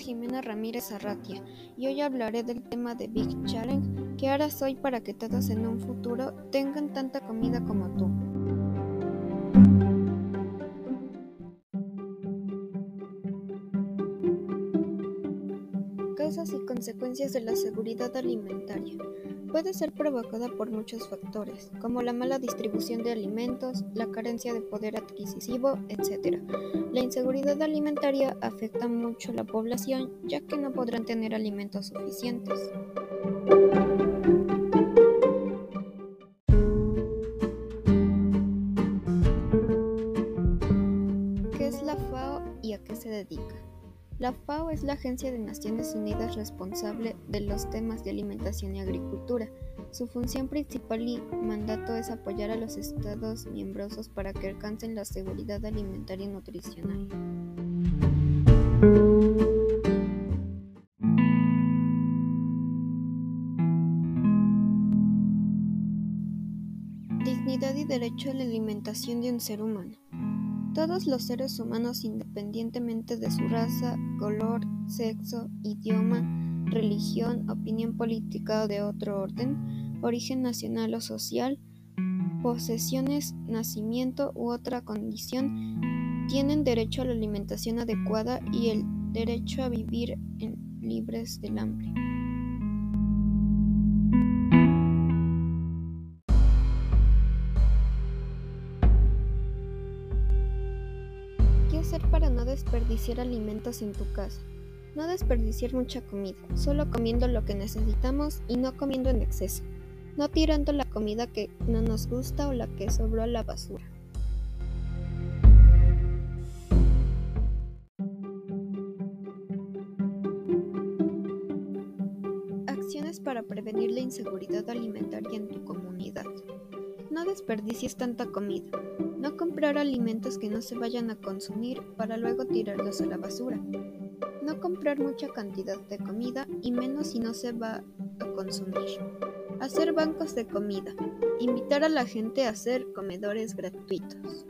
Jimena Ramírez Arratia y hoy hablaré del tema de Big Challenge que harás hoy para que todos en un futuro tengan tanta comida como tú. Causas y consecuencias de la seguridad alimentaria. Puede ser provocada por muchos factores, como la mala distribución de alimentos, la carencia de poder adquisitivo, etc. La inseguridad alimentaria afecta mucho a la población ya que no podrán tener alimentos suficientes. ¿Qué es la FAO y a qué se dedica? La FAO es la Agencia de Naciones Unidas responsable de los temas de alimentación y agricultura. Su función principal y mandato es apoyar a los Estados miembros para que alcancen la seguridad alimentaria y nutricional. Dignidad y derecho a la alimentación de un ser humano. Todos los seres humanos, independientemente de su raza, color, sexo, idioma, religión, opinión política o de otro orden, origen nacional o social, posesiones, nacimiento u otra condición, tienen derecho a la alimentación adecuada y el derecho a vivir en libres del hambre. Hacer para no desperdiciar alimentos en tu casa? No desperdiciar mucha comida, solo comiendo lo que necesitamos y no comiendo en exceso. No tirando la comida que no nos gusta o la que sobró a la basura. Acciones para prevenir la inseguridad alimentaria en tu comunidad. No desperdicies tanta comida. Comprar alimentos que no se vayan a consumir para luego tirarlos a la basura. No comprar mucha cantidad de comida y menos si no se va a consumir. Hacer bancos de comida. Invitar a la gente a hacer comedores gratuitos.